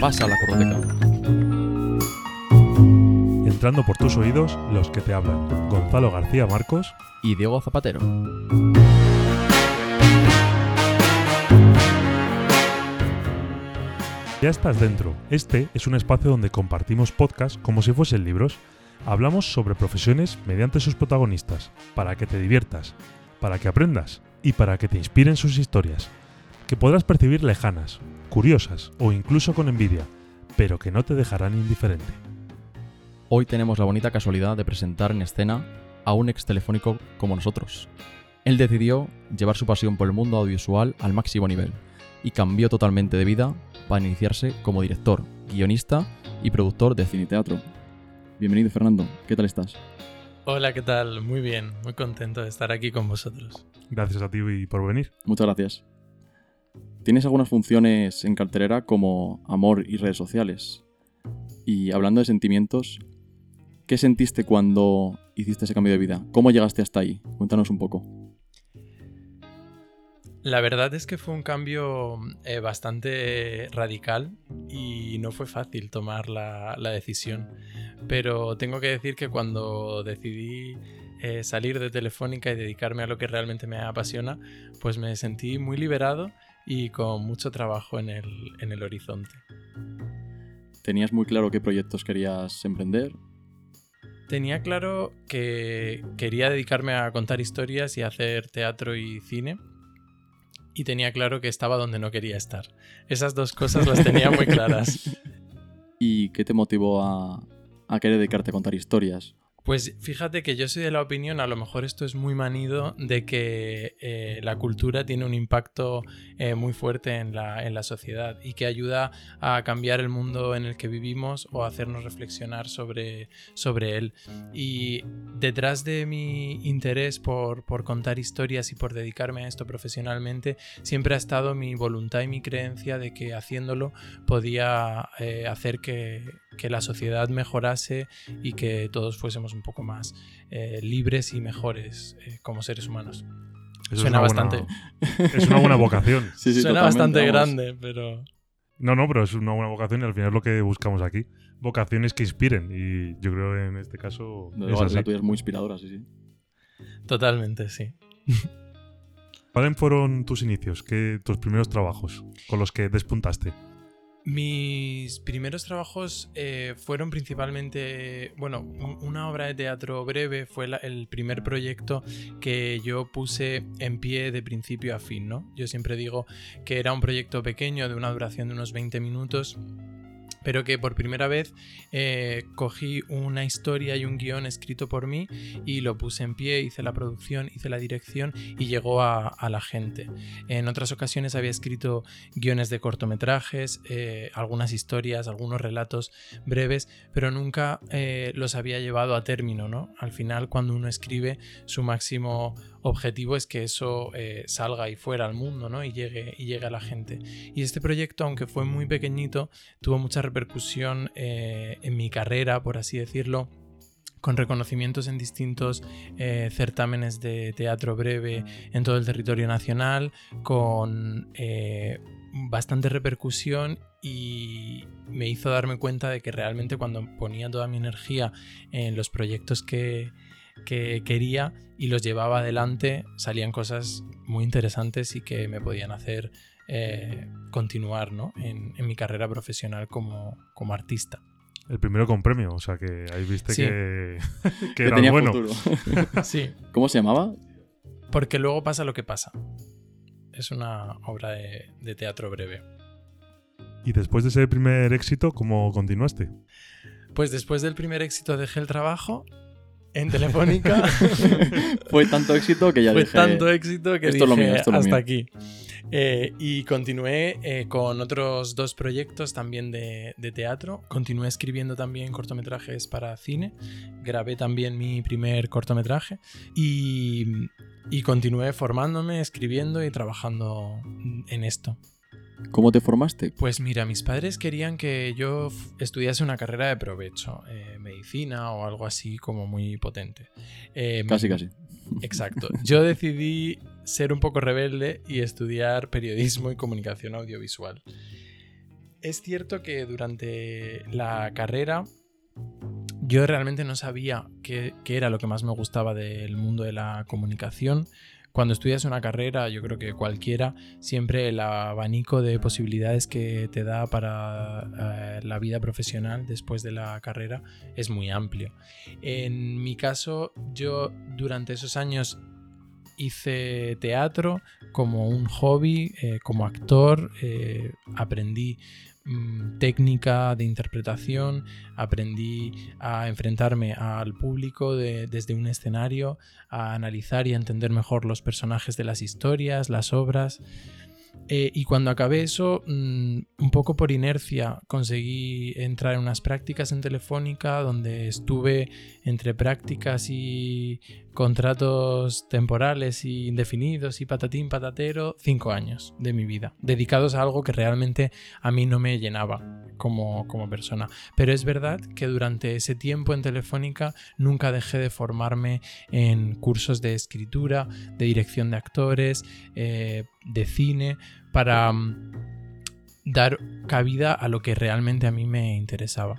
Pasa la cordoteca. Entrando por tus oídos, los que te hablan. Gonzalo García Marcos y Diego Zapatero. Ya estás dentro. Este es un espacio donde compartimos podcasts como si fuesen libros. Hablamos sobre profesiones mediante sus protagonistas, para que te diviertas, para que aprendas y para que te inspiren sus historias, que podrás percibir lejanas, curiosas o incluso con envidia, pero que no te dejarán indiferente. Hoy tenemos la bonita casualidad de presentar en escena a un ex telefónico como nosotros. Él decidió llevar su pasión por el mundo audiovisual al máximo nivel y cambió totalmente de vida para iniciarse como director, guionista y productor de cine y teatro. Bienvenido Fernando, ¿qué tal estás? Hola, ¿qué tal? Muy bien, muy contento de estar aquí con vosotros. Gracias a ti y por venir. Muchas gracias. Tienes algunas funciones en cartelera como amor y redes sociales. Y hablando de sentimientos, ¿qué sentiste cuando hiciste ese cambio de vida? ¿Cómo llegaste hasta ahí? Cuéntanos un poco. La verdad es que fue un cambio eh, bastante radical y no fue fácil tomar la, decisión. Pero tengo que decir que cuando decidí eh, salir de Telefónica y dedicarme a lo que realmente me apasiona, pues me sentí muy liberado y con mucho trabajo en el, en el horizonte. ¿Tenías muy claro qué proyectos querías emprender? Tenía claro que quería dedicarme a contar historias y hacer teatro y cine y tenía claro que estaba donde no quería estar. Esas dos cosas las tenía muy claras. ¿Y qué te motivó a, a querer dedicarte a contar historias? Pues fíjate que yo soy de la opinión, a lo mejor esto es muy manido, de que eh, la cultura tiene un impacto eh, muy fuerte en la, en la, sociedad y que ayuda a cambiar el mundo en el que vivimos o a hacernos reflexionar sobre, sobre él. Y detrás de mi interés por, por contar historias y por dedicarme a esto profesionalmente, siempre ha estado mi voluntad y mi creencia de que haciéndolo podía eh, hacer que, que la sociedad mejorase y que todos fuésemos un poco más eh, libres y mejores eh, como seres humanos. Suena bastante. es una buena vocación. Suena bastante grande, pero. No, no, pero es una buena vocación y al final es lo que buscamos aquí. Vocaciones que inspiren y yo creo que en este caso. es La tuya es muy inspiradora, sí, sí. Totalmente, sí. ¿Cuáles fueron tus inicios? ¿Qué, tus primeros trabajos con los que despuntaste? Mis primeros trabajos eh, fueron principalmente, bueno, una obra de teatro breve fue el primer proyecto que yo puse en pie de principio a fin, ¿no? Yo siempre digo que era un proyecto pequeño de una duración de unos 20 minutos pero que por primera vez eh, cogí una historia y un guion escrito por mí y lo puse en pie, hice la producción, hice la dirección y llegó a, la gente. En otras ocasiones había escrito guiones de cortometrajes, eh, algunas historias, algunos relatos breves, pero nunca eh, los había llevado a término, ¿no? Al final, cuando uno escribe, su máximo objetivo es que eso salga y fuera al mundo, ¿no? Y llegue, y llegue a la gente. Y este proyecto, aunque fue muy pequeñito, tuvo mucha repercusión eh, en mi carrera, por así decirlo con reconocimientos en distintos eh, certámenes de teatro breve en todo el territorio nacional, con bastante repercusión y me hizo darme cuenta de que realmente cuando ponía toda mi energía en los proyectos que, que quería y los llevaba adelante, salían cosas muy interesantes y que me podían hacer eh, continuar en, mi carrera profesional como, artista. El primero con premio, o sea que ahí viste que, era bueno. sí. ¿Cómo se llamaba? Porque luego pasa lo que pasa. Es una obra de, de teatro breve. ¿Y después de ese primer éxito, cómo continuaste? Pues después del primer éxito dejé el trabajo en Telefónica. Fue tanto éxito que ya Fue dije... tanto éxito que dije hasta aquí. Eh, y continué eh, con otros dos proyectos también de, teatro. Continué escribiendo también cortometrajes para cine. Grabé también mi primer cortometraje. Y, y continué formándome, escribiendo y trabajando en esto. ¿Cómo te formaste? Pues mira, mis padres querían que yo estudiase una carrera de provecho, eh, medicina o algo así como muy potente. Casi, casi. Exacto. Yo decidí ser un poco rebelde y estudiar periodismo y comunicación audiovisual. es cierto que durante la carrera yo realmente no sabía qué, era lo que más me gustaba del mundo de la comunicación. Cuando estudias una carrera, yo creo que cualquiera, siempre el abanico de posibilidades que te da para eh, la vida profesional después de la carrera es muy amplio. En mi caso, yo durante esos años hice teatro como un hobby, eh, como actor, eh, aprendí Mm, técnica de interpretación, aprendí a enfrentarme al público desde un escenario, a analizar y a entender mejor los personajes de las historias, las obras. Eh, y cuando acabé eso, mm, un poco por inercia, conseguí entrar en unas prácticas en Telefónica, donde estuve entre prácticas y contratos temporales y indefinidos y patatín patatero, cinco años de mi vida, dedicados a algo que realmente a mí no me llenaba como, como persona. Pero es verdad que durante ese tiempo en Telefónica nunca dejé de formarme en cursos de escritura, de dirección de actores, eh, de cine, para mm, dar cabida a lo que realmente a mí me interesaba.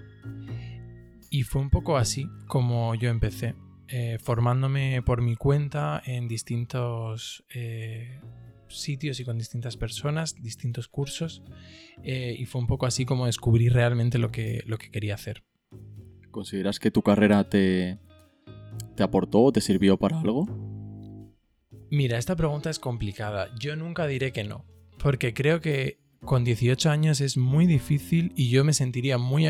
Y fue un poco así como yo empecé. Eh, formándome por mi cuenta en distintos eh, sitios y con distintas personas, distintos cursos, eh, y fue un poco así como descubrí realmente lo que, lo que quería hacer. ¿Consideras que tu carrera te, te aportó o te sirvió para algo? Mira, esta pregunta es complicada. Yo nunca diré que no, porque creo que con 18 años es muy difícil y yo me sentiría muy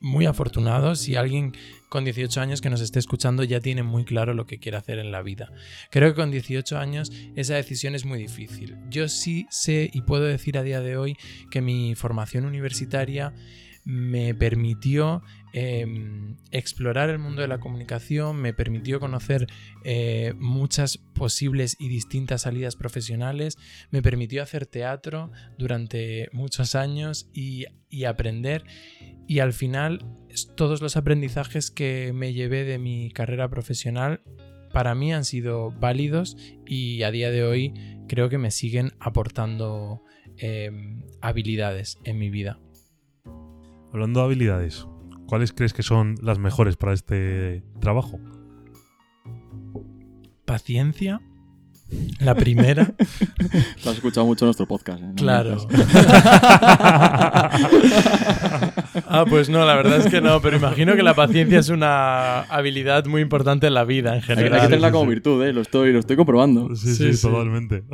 muy afortunado si alguien con 18 años que nos esté escuchando ya tiene muy claro lo que quiere hacer en la vida. Creo que con 18 años esa decisión es muy difícil. Yo sí sé y puedo decir a día de hoy que mi formación universitaria me permitió em, explorar el mundo de la comunicación, me permitió conocer eh, muchas posibles y distintas salidas profesionales, me permitió hacer teatro durante muchos años y, aprender y al final todos los aprendizajes que me llevé de mi carrera profesional para mí han sido válidos y a día de hoy creo que me siguen aportando em, habilidades en mi vida. Hablando de habilidades, ¿cuáles crees que son las mejores para este trabajo? Paciencia. La primera. Te has escuchado mucho nuestro podcast. ¿eh? Claro. ah, pues no, la verdad es que no, pero imagino que la paciencia es una habilidad muy importante en la vida en general. Hay que, tenerla como virtud, ¿eh? Lo estoy, lo estoy comprobando. Sí, sí, sí, totalmente.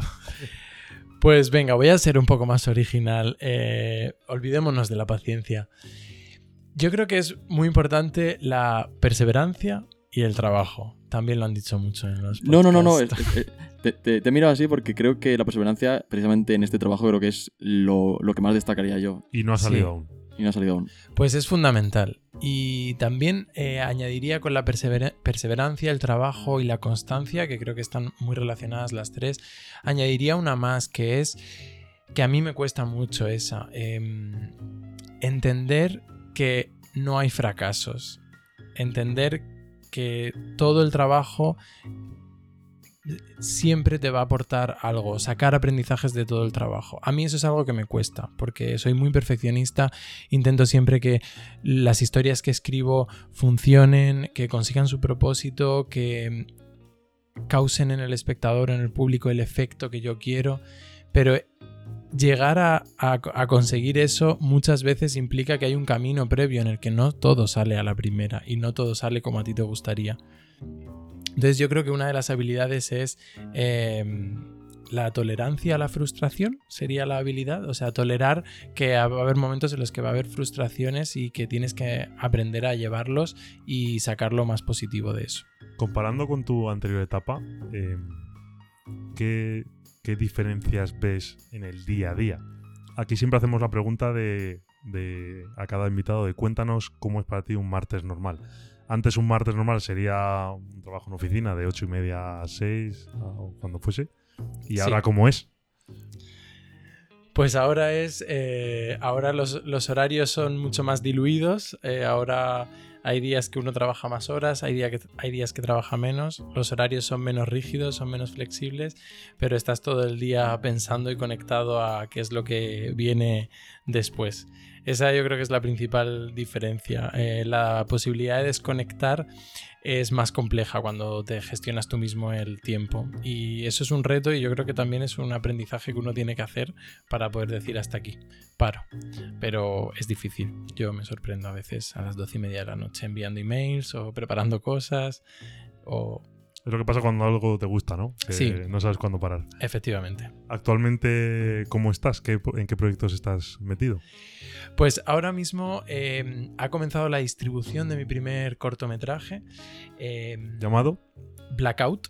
Pues venga, voy a ser un poco más original. Eh, olvidémonos de la paciencia. Yo creo que es muy importante la perseverancia y el trabajo. También lo han dicho mucho en los podcasts. No, no, no, no. te, te, te, miro así porque creo que la perseverancia, precisamente en este trabajo, creo que es lo, lo que más destacaría yo. Y no ha salido sí. aún. Y no ha salido aún. Pues es fundamental. Y también eh, añadiría con la persever perseverancia, el trabajo y la constancia, que creo que están muy relacionadas las tres, añadiría una más que es que a mí me cuesta mucho esa. Eh, entender que no hay fracasos. Entender que todo el trabajo siempre te va a aportar algo, sacar aprendizajes de todo el trabajo. A mí eso es algo que me cuesta, porque soy muy perfeccionista, intento siempre que las historias que escribo funcionen, que consigan su propósito, que causen en el espectador, en el público, el efecto que yo quiero, pero llegar a, conseguir eso muchas veces implica que hay un camino previo en el que no todo sale a la primera y no todo sale como a ti te gustaría. Entonces yo creo que una de las habilidades es eh, la tolerancia a la frustración, sería la habilidad, o sea, tolerar que va a haber momentos en los que va a haber frustraciones y que tienes que aprender a llevarlos y sacar lo más positivo de eso. Comparando con tu anterior etapa, eh, ¿qué, ¿qué, diferencias ves en el día a día? Aquí siempre hacemos la pregunta de, de a cada invitado de cuéntanos cómo es para ti un martes normal. Antes un martes normal sería un trabajo en oficina de 8 y media a 6 o cuando fuese. ¿Y ahora sí. cómo es? Pues ahora es. Eh, ahora los, los, horarios son mucho más diluidos. Eh, ahora hay días que uno trabaja más horas, hay, día que, hay días que trabaja menos. Los horarios son menos rígidos, son menos flexibles, pero estás todo el día pensando y conectado a qué es lo que viene después. Esa yo creo que es la principal diferencia. Eh, la posibilidad de desconectar es más compleja cuando te gestionas tú mismo el tiempo. Y eso es un reto y yo creo que también es un aprendizaje que uno tiene que hacer para poder decir hasta aquí, paro. Pero es difícil. Yo me sorprendo a veces a las doce y media de la noche enviando emails o preparando cosas o es lo que pasa cuando algo te gusta, ¿no? Que Sí. no sabes cuándo parar. efectivamente. Actualmente, ¿cómo estás? ¿Qué- ¿En qué proyectos estás metido? Pues ahora mismo eh, ha comenzado la distribución de mi primer cortometraje, eh, ¿Llamado? Blackout.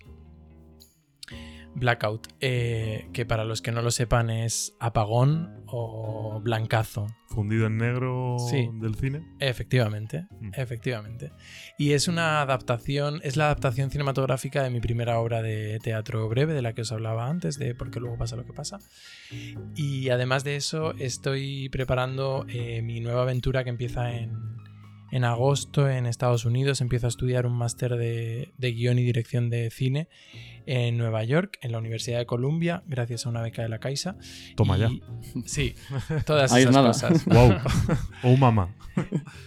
Blackout, eh, que para los que no lo sepan es apagón o blancazo. ¿Fundido en negro Sí. del cine? Efectivamente, Mm. efectivamente. Y es una adaptación, es la adaptación cinematográfica de mi primera obra de teatro breve, de la que os hablaba antes, de Porque luego pasa lo que pasa. Y además de eso, estoy preparando eh, mi nueva aventura que empieza en, en agosto en Estados Unidos. Empiezo a estudiar un máster de, de guion y dirección de cine en Nueva York, en la Universidad de Columbia, gracias a una beca de la Caixa. Toma ya. Sí, todas esas nada. cosas. ¡Wow! ¡Oh, mamá!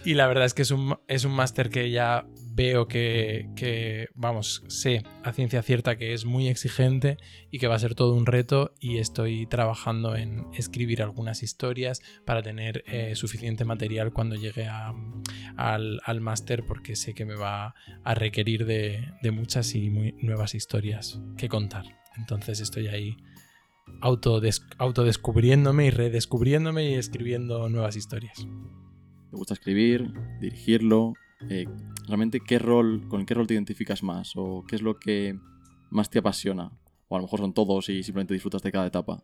Y la verdad es que es un, es un máster que ya veo que, que, vamos, sé a ciencia cierta que es muy exigente y que va a ser todo un reto y estoy trabajando en escribir algunas historias para tener eh, suficiente material cuando llegue a- al, al máster porque sé que me va a requerir de, de muchas y muy nuevas historias que contar. Entonces estoy ahí autodes- autodescubriéndome y redescubriéndome y escribiendo nuevas historias. ¿Te gusta escribir, dirigirlo? Eh, ¿Realmente qué rol, con qué rol te identificas más? ¿O qué es lo que más te apasiona? O a lo mejor son todos y simplemente disfrutas de cada etapa.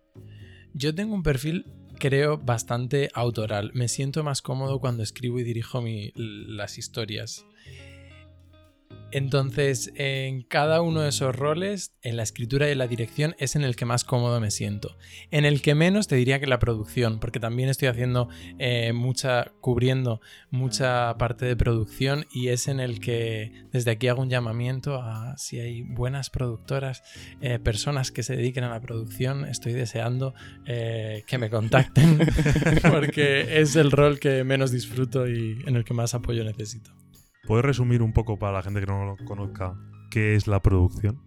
Yo tengo un perfil, creo, bastante autoral. Me siento más cómodo cuando escribo y dirijo mi- las historias. Entonces, en cada uno de esos roles, en la escritura y en la dirección, es en el que más cómodo me siento. En el que menos te diría que la producción, porque también estoy haciendo eh, mucha, cubriendo mucha parte de producción y es en el que desde aquí hago un llamamiento a si hay buenas productoras, eh, personas que se dediquen a la producción, estoy deseando eh, que me contacten porque es el rol que menos disfruto y en el que más apoyo necesito. ¿Puedes resumir un poco para la gente que no lo conozca qué es la producción?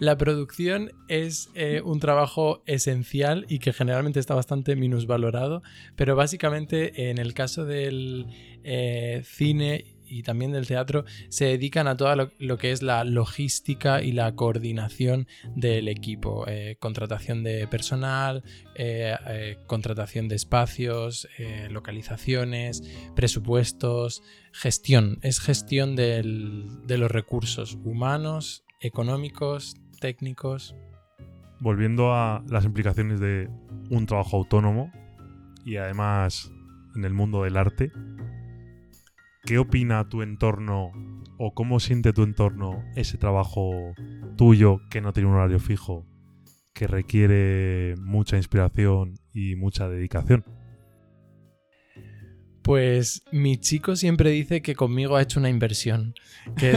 La producción es eh, un trabajo esencial y que generalmente está bastante minusvalorado, pero básicamente en el caso del eh, cine y también del teatro se dedican a todo lo, que es la logística y la coordinación del equipo, eh, contratación de personal, contratación de espacios, localizaciones, presupuestos, gestión, es gestión de los recursos humanos, económicos, técnicos. Volviendo a las implicaciones de un trabajo autónomo y además en el mundo del arte, ¿qué opina tu entorno o cómo siente tu entorno ese trabajo tuyo que no tiene un horario fijo, que requiere mucha inspiración y mucha dedicación? Pues mi chico siempre dice que conmigo ha hecho una inversión. Que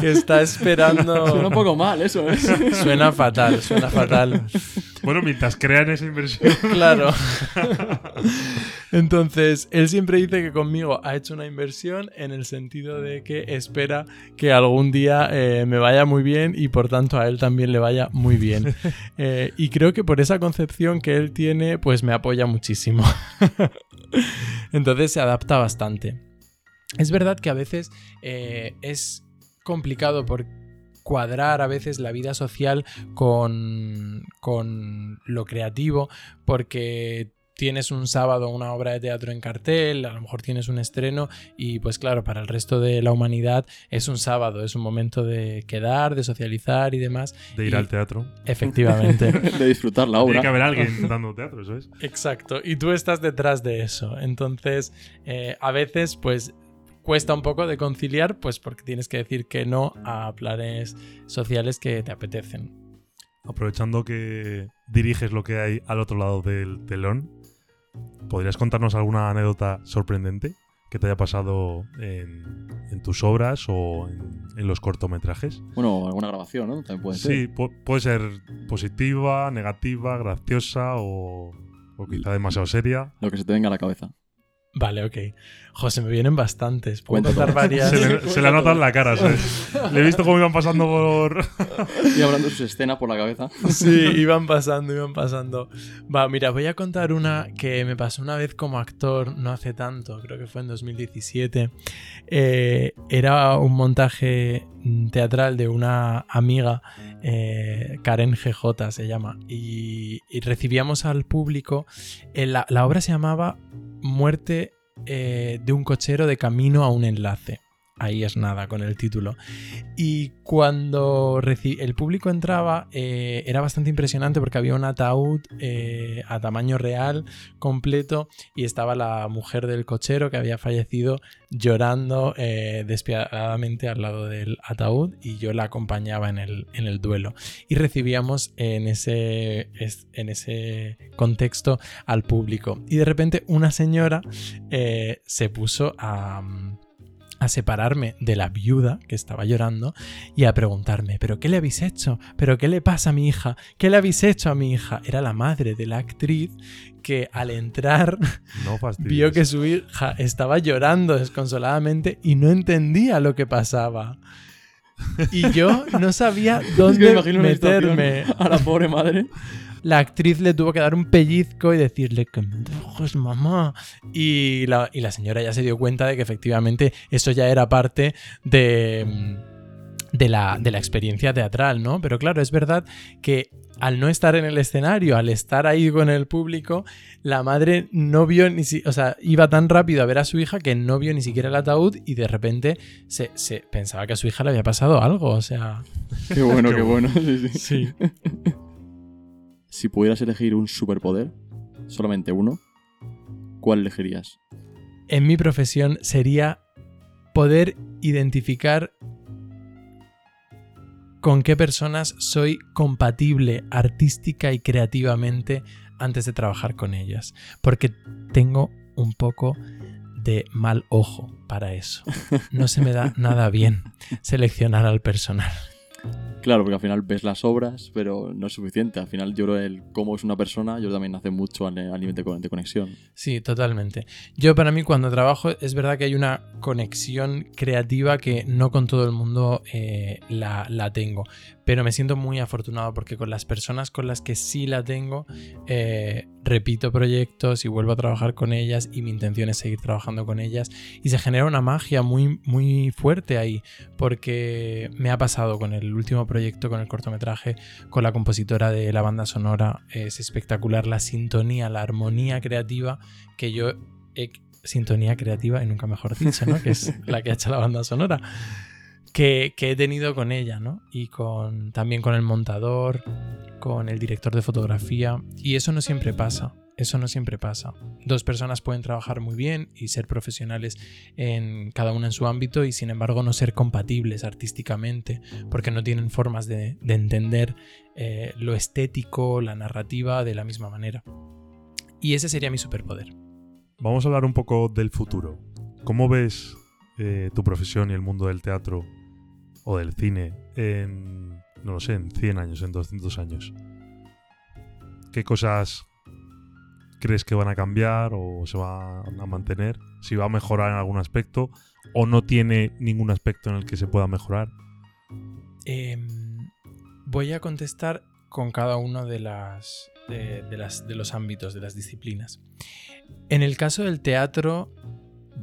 que está esperando. Suena un poco mal eso, ¿eh? Suena fatal, suena fatal. Bueno, mientras crean esa inversión. Claro. Entonces, él siempre dice que conmigo ha hecho una inversión en el sentido de que espera que algún día eh, me vaya muy bien y por tanto a él también le vaya muy bien. Eh, y creo que por esa concepción que él tiene, pues me apoya muchísimo. Entonces se adapta bastante. Es verdad que a veces eh, es complicado por cuadrar a veces la vida social con, con lo creativo, porque tienes un sábado una obra de teatro en cartel, a lo mejor tienes un estreno y pues claro, para el resto de la humanidad es un sábado, es un momento de quedar, de socializar y demás. De ir Y- al teatro. Efectivamente. de disfrutar la Tiene obra. que haber alguien dando teatro, eso es. Exacto, y tú estás detrás de eso. Entonces, eh, a veces, pues, cuesta un poco de conciliar, pues porque tienes que decir que no a planes sociales que te apetecen. Aprovechando que diriges lo que hay al otro lado del telón, ¿podrías contarnos alguna anécdota sorprendente que te haya pasado en, en tus obras o en, en los cortometrajes? Bueno, alguna grabación, ¿no? También puede ser. Sí, pu- puede ser positiva, negativa, graciosa o O quizá demasiado seria. Lo que se te venga a la cabeza. Vale, ok. José, me vienen bastantes. Puedo contar varias. Se le, se le ha notado en la cara. se- le he visto cómo iban pasando por. Y hablando de sus escenas por la cabeza. Sí, iban pasando, iban pasando. Va, mira, voy a contar una que me pasó una vez como actor, no hace tanto, creo que fue en 2017. Eh, era un montaje teatral de una amiga, eh, Karen GJ se llama, y, y recibíamos al público. eh, la, la obra se llamaba Muerte eh, de un cochero de camino a un enlace. Ahí es nada con el título. Y cuando el público entraba, eh, era bastante impresionante porque había un ataúd eh, a tamaño real, completo, y estaba la mujer del cochero que había fallecido llorando eh, despiadadamente al lado del ataúd y yo la acompañaba en el, en el duelo. Y recibíamos en ese, es- en ese contexto al público. Y de repente una señora se puso a... a separarme de la viuda que estaba llorando y a preguntarme, ¿pero qué le habéis hecho? ¿Pero qué le pasa a mi hija? ¿Qué le habéis hecho a mi hija? Era la madre de la actriz que al entrar No vio que su hija estaba llorando desconsoladamente y no entendía lo que pasaba. Y yo no sabía Es que me dónde situación meterme. a la pobre madre. La actriz le tuvo que dar un pellizco y decirle que me dejes, mamá. Y la, y la señora ya se dio cuenta de que efectivamente eso ya era parte de, mm, de, la, de la experiencia teatral, ¿no? Pero claro, es verdad que al no estar en el escenario, al estar ahí con el público, la madre no vio ni si, o sea, iba tan rápido a ver a su hija que no vio ni siquiera el ataúd y de repente se, se pensaba que a su hija le había pasado algo, o sea, Qué bueno, Qué qué bueno. Sí, sí. sí. Si pudieras elegir un superpoder, solamente uno, ¿cuál elegirías? en mi profesión sería poder identificar con qué personas soy compatible artística y creativamente antes de trabajar con ellas. Porque tengo un poco de mal ojo para eso. No se me da nada bien seleccionar al personal. Claro, porque al final ves las obras, pero no es suficiente. Al final yo creo el cómo es una persona, yo también hace mucho al nivel de conexión. Sí, totalmente. Yo para mí cuando trabajo es verdad que hay una conexión creativa que no con todo el mundo eh, la, la tengo, pero me siento muy afortunado porque con las personas con las que sí la tengo, eh, repito proyectos y vuelvo a trabajar con ellas y mi intención es seguir trabajando con ellas y se genera una magia muy, muy fuerte ahí porque me ha pasado con el último proyecto, con el cortometraje, con la compositora de la banda sonora. Es espectacular la sintonía, la armonía creativa que yo he... Sintonía creativa, y nunca mejor dicho, ¿no? Que es la que ha hecho la banda sonora. Que, que he tenido con ella, ¿no? Y con, también con el montador, con el director de fotografía. Y eso no siempre pasa. Eso no siempre pasa. Dos personas pueden trabajar muy bien y ser profesionales en cada una en su ámbito y sin embargo no ser compatibles artísticamente porque no tienen formas de, de entender eh, lo estético, la narrativa de la misma manera. Y ese sería mi superpoder. Vamos a hablar un poco del futuro. ¿Cómo ves eh, tu profesión y el mundo del teatro o del cine en, no lo sé, en 100 años, en 200 años? ¿Qué cosas crees que van a cambiar o se van a mantener? Si va a mejorar en algún aspecto o no tiene ningún aspecto en el que se pueda mejorar. Em, voy a contestar con cada uno de, las, de, de las, de los ámbitos, de las disciplinas. En el caso del teatro,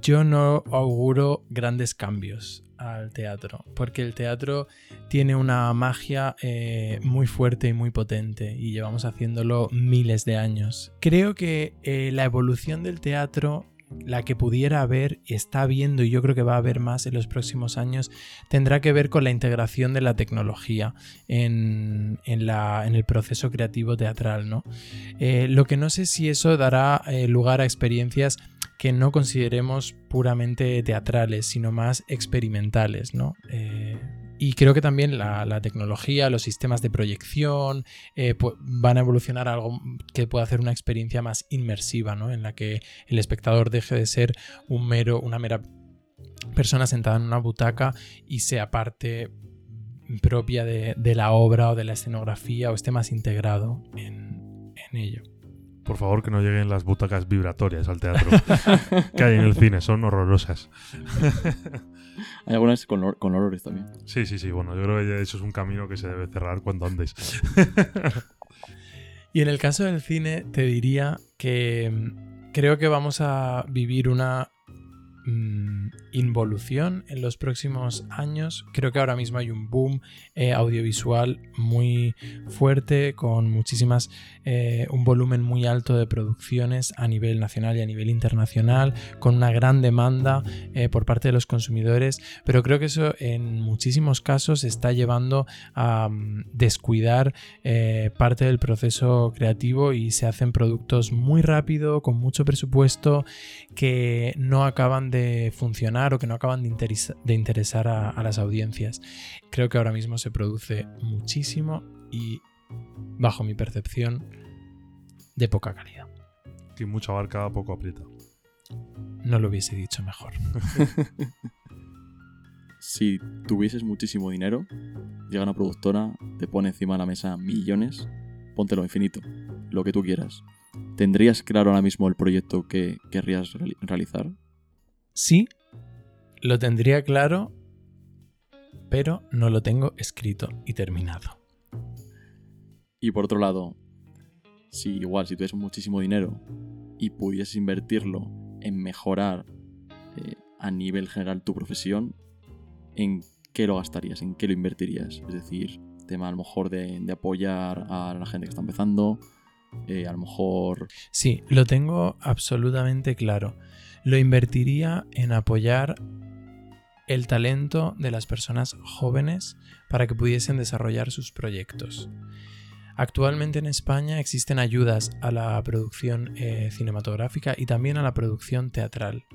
yo no auguro grandes cambios al teatro, porque el teatro tiene una magia eh, muy fuerte y muy potente y llevamos haciéndolo miles de años. Creo que eh, la evolución del teatro, la que pudiera haber, está habiendo y yo creo que va a haber más en los próximos años, tendrá que ver con la integración de la tecnología en, en la- en el proceso creativo teatral. ¿no? Eh, lo que no sé si eso dará lugar a experiencias que no consideremos puramente teatrales, sino más experimentales, ¿no? Eh, y creo que también la, tecnología, los sistemas de proyección eh, van a evolucionar a algo que pueda hacer una experiencia más inmersiva, ¿no? En la que el espectador deje de ser un mero, una mera persona sentada en una butaca y sea parte propia de, de la obra o de la escenografía o esté más integrado en, en ello. Por favor, que no lleguen las butacas vibratorias al teatro que hay en el cine, son horrorosas. Hay algunas con, olor- con olores también. Sí, sí, sí, bueno, yo creo que eso es un camino que se debe cerrar cuanto antes. Y en el caso del cine, te diría que mm, creo que vamos a vivir una mm, involución en los próximos años. Creo que ahora mismo hay un boom eh, audiovisual muy fuerte, con muchísimas, eh, un volumen muy alto de producciones a nivel nacional y a nivel internacional, con una gran demanda eh, por parte de los consumidores. Pero creo que eso en muchísimos casos está llevando a mm, descuidar parte del proceso creativo y se hacen productos muy rápido, con mucho presupuesto, que no acaban de funcionar o que no acaban de, interesa- de interesar a, a las audiencias. Creo que ahora mismo se produce muchísimo y, bajo mi percepción, de poca calidad. Que mucha barca poco aprieta. No lo hubiese dicho mejor. Si tuvieses muchísimo dinero, llega una productora, te pone encima de la mesa millones, póntelo infinito, lo que tú quieras. ¿Tendrías claro ahora mismo el proyecto que querrías reali- realizar? Sí, lo tendría claro, pero no lo tengo escrito y terminado. Y por otro lado, si igual, si tuvieses muchísimo dinero y pudieses invertirlo en mejorar eh, a nivel general tu profesión, ¿en qué lo gastarías? ¿En qué lo invertirías? Es decir, tema a lo mejor de, de apoyar a la gente que está empezando, eh, a lo mejor... Sí, lo tengo absolutamente claro. Lo invertiría en apoyar el talento de las personas jóvenes para que pudiesen desarrollar sus proyectos. Actualmente en España existen ayudas a la producción eh, cinematográfica y también a la producción teatral,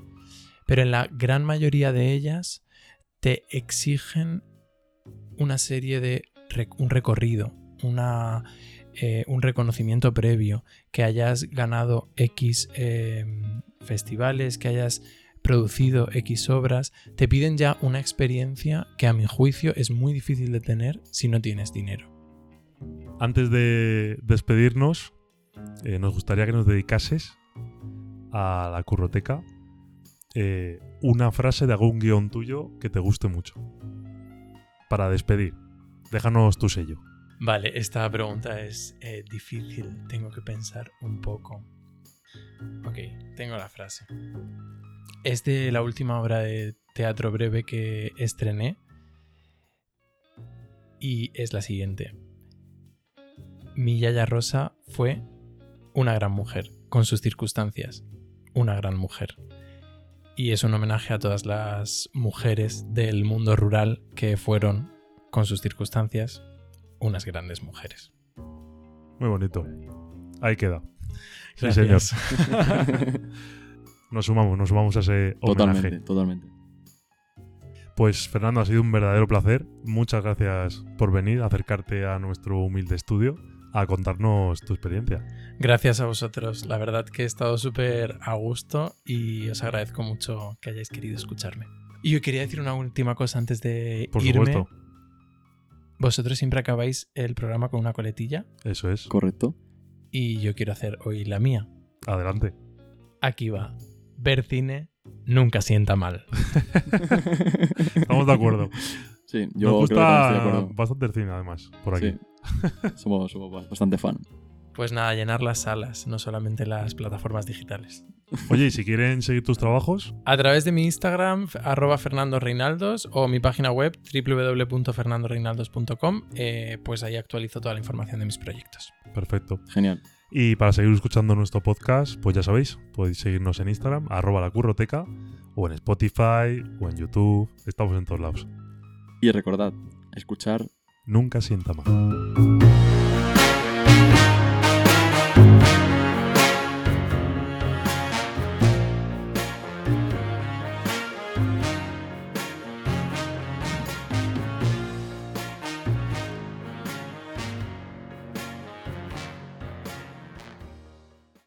pero en la gran mayoría de ellas te exigen una serie de un recorrido, una, eh, un reconocimiento previo, que hayas ganado X eh, festivales, que hayas producido X obras, te piden ya una experiencia que a mi juicio es muy difícil de tener si no tienes dinero. Antes de despedirnos, eh, nos gustaría que nos dedicases a la curroteca una frase de algún guion tuyo que te guste mucho. Para despedir, déjanos tu sello. Vale, esta pregunta es eh, difícil, tengo que pensar un poco. Ok, tengo la frase. Es de la última obra de teatro breve que estrené y es la siguiente. Mi Yaya Rosa fue una gran mujer, con sus circunstancias, una gran mujer. Y es un homenaje a todas las mujeres del mundo rural que fueron, con sus circunstancias, unas grandes mujeres. Muy bonito. Ahí queda. Sí, señor. Nos sumamos, nos sumamos a ese homenaje. totalmente, totalmente. Pues Fernando, ha sido un verdadero placer. Muchas gracias por venir, acercarte a nuestro humilde estudio, a contarnos tu experiencia. Gracias a vosotros. La verdad que he estado súper a gusto y os agradezco mucho que hayáis querido escucharme. Y yo quería decir una última cosa antes de Por irme. supuesto, Vosotros siempre acabáis el programa con una coletilla eso es. Correcto. y yo quiero hacer hoy la mía. Adelante. Aquí va. Ver cine nunca sienta mal. Estamos de acuerdo. Sí, yo Nos creo que de gusta acuerdo. bastante el cine, además, por aquí. Sí. somos, somos bastante fan. Pues nada, llenar las salas, no solamente las plataformas digitales. Oye, y si quieren seguir tus trabajos, A través de mi Instagram, arroba Fernando Reinaldos, o mi página web, www.fernandoreinaldos.com, eh, pues ahí actualizo toda la información de mis proyectos. perfecto. Genial. Y para seguir escuchando nuestro podcast, pues ya sabéis, podéis seguirnos en Instagram, arroba la curroteca, o en Spotify, o en YouTube. Estamos en todos lados. Y recordad, escuchar Nunca sienta mal.